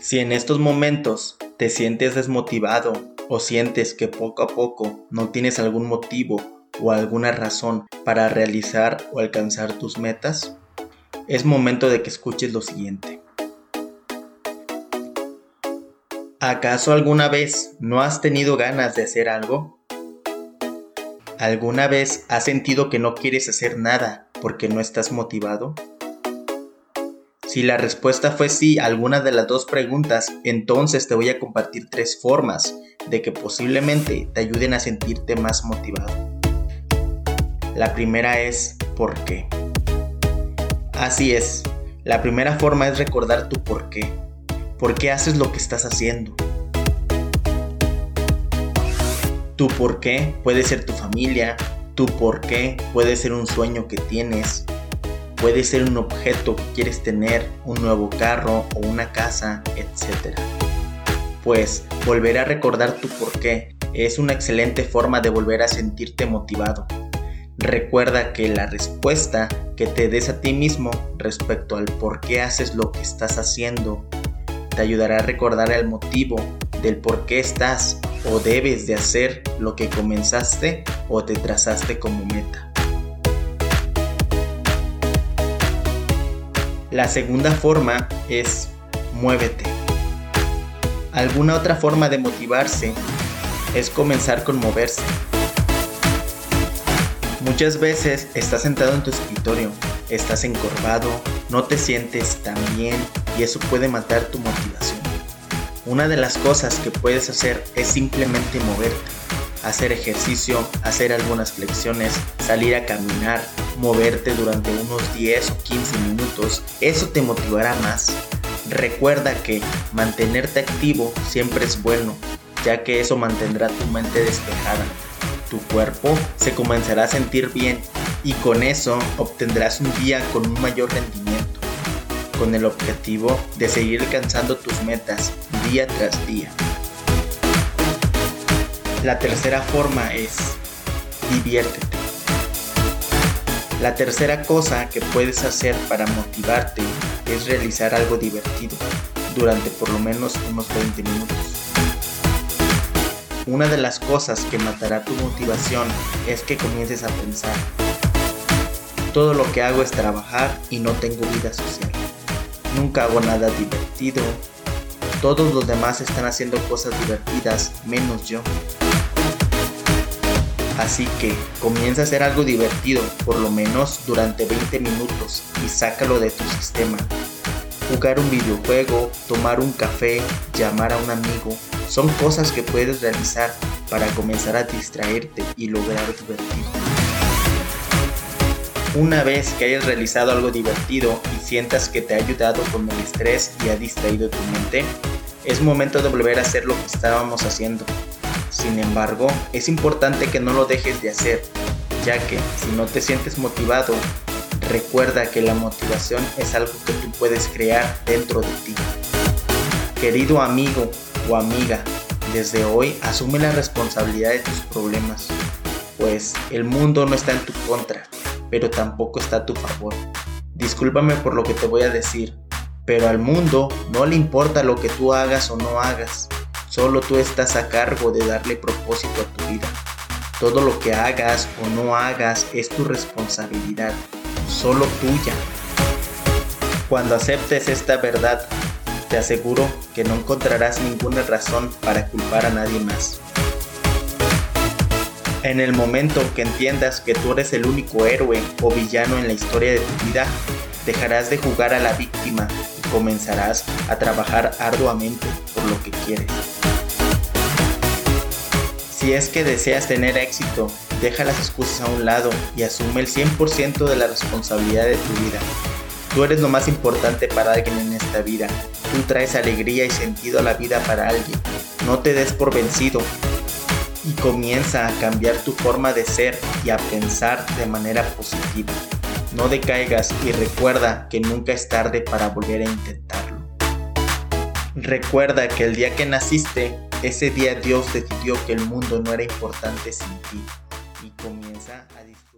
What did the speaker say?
Si en estos momentos te sientes desmotivado o sientes que poco a poco no tienes algún motivo o alguna razón para realizar o alcanzar tus metas, es momento de que escuches lo siguiente. ¿Acaso alguna vez no has tenido ganas de hacer algo? ¿Alguna vez has sentido que no quieres hacer nada porque no estás motivado? Si la respuesta fue sí a alguna de las dos preguntas, entonces te voy a compartir tres formas de que posiblemente te ayuden a sentirte más motivado. La primera es ¿por qué? Así es, la primera forma es recordar tu por qué. ¿Por qué haces lo que estás haciendo? Tu por qué puede ser tu familia, tu por qué puede ser un sueño que tienes, Puede ser un objeto que quieres tener, un nuevo carro o una casa, etc. Pues volver a recordar tu porqué es una excelente forma de volver a sentirte motivado. Recuerda que la respuesta que te des a ti mismo respecto al por qué haces lo que estás haciendo te ayudará a recordar el motivo del por qué estás o debes de hacer lo que comenzaste o te trazaste como meta. La segunda forma es muévete. Alguna otra forma de motivarse es comenzar con moverse. Muchas veces estás sentado en tu escritorio, estás encorvado, no te sientes tan bien y eso puede matar tu motivación. Una de las cosas que puedes hacer es simplemente moverte hacer ejercicio, hacer algunas flexiones, salir a caminar, moverte durante unos 10 o 15 minutos, eso te motivará más. Recuerda que mantenerte activo siempre es bueno, ya que eso mantendrá tu mente despejada. Tu cuerpo se comenzará a sentir bien y con eso obtendrás un día con un mayor rendimiento, con el objetivo de seguir alcanzando tus metas día tras día. La tercera forma es diviértete. La tercera cosa que puedes hacer para motivarte es realizar algo divertido durante por lo menos unos 20 minutos. Una de las cosas que matará tu motivación es que comiences a pensar, todo lo que hago es trabajar y no tengo vida social. Nunca hago nada divertido. Todos los demás están haciendo cosas divertidas menos yo. Así que comienza a hacer algo divertido, por lo menos durante 20 minutos, y sácalo de tu sistema. Jugar un videojuego, tomar un café, llamar a un amigo, son cosas que puedes realizar para comenzar a distraerte y lograr divertirte. Una vez que hayas realizado algo divertido y sientas que te ha ayudado con el estrés y ha distraído tu mente, es momento de volver a hacer lo que estábamos haciendo, sin embargo, es importante que no lo dejes de hacer, ya que si no te sientes motivado, recuerda que la motivación es algo que tú puedes crear dentro de ti. Querido amigo o amiga, desde hoy asume la responsabilidad de tus problemas, pues el mundo no está en tu contra, pero tampoco está a tu favor. Discúlpame por lo que te voy a decir, pero al mundo no le importa lo que tú hagas o no hagas. Solo tú estás a cargo de darle propósito a tu vida. Todo lo que hagas o no hagas es tu responsabilidad, solo tuya. Cuando aceptes esta verdad, te aseguro que no encontrarás ninguna razón para culpar a nadie más. En el momento que entiendas que tú eres el único héroe o villano en la historia de tu vida, dejarás de jugar a la víctima y comenzarás a trabajar arduamente por lo que quieres. Si es que deseas tener éxito, deja las excusas a un lado y asume el 100% de la responsabilidad de tu vida. Tú eres lo más importante para alguien en esta vida. Tú traes alegría y sentido a la vida para alguien. No te des por vencido y comienza a cambiar tu forma de ser y a pensar de manera positiva. No decaigas y recuerda que nunca es tarde para volver a intentarlo. Recuerda que el día que naciste ese día Dios decidió que el mundo no era importante sin ti y comienza a disfrutar.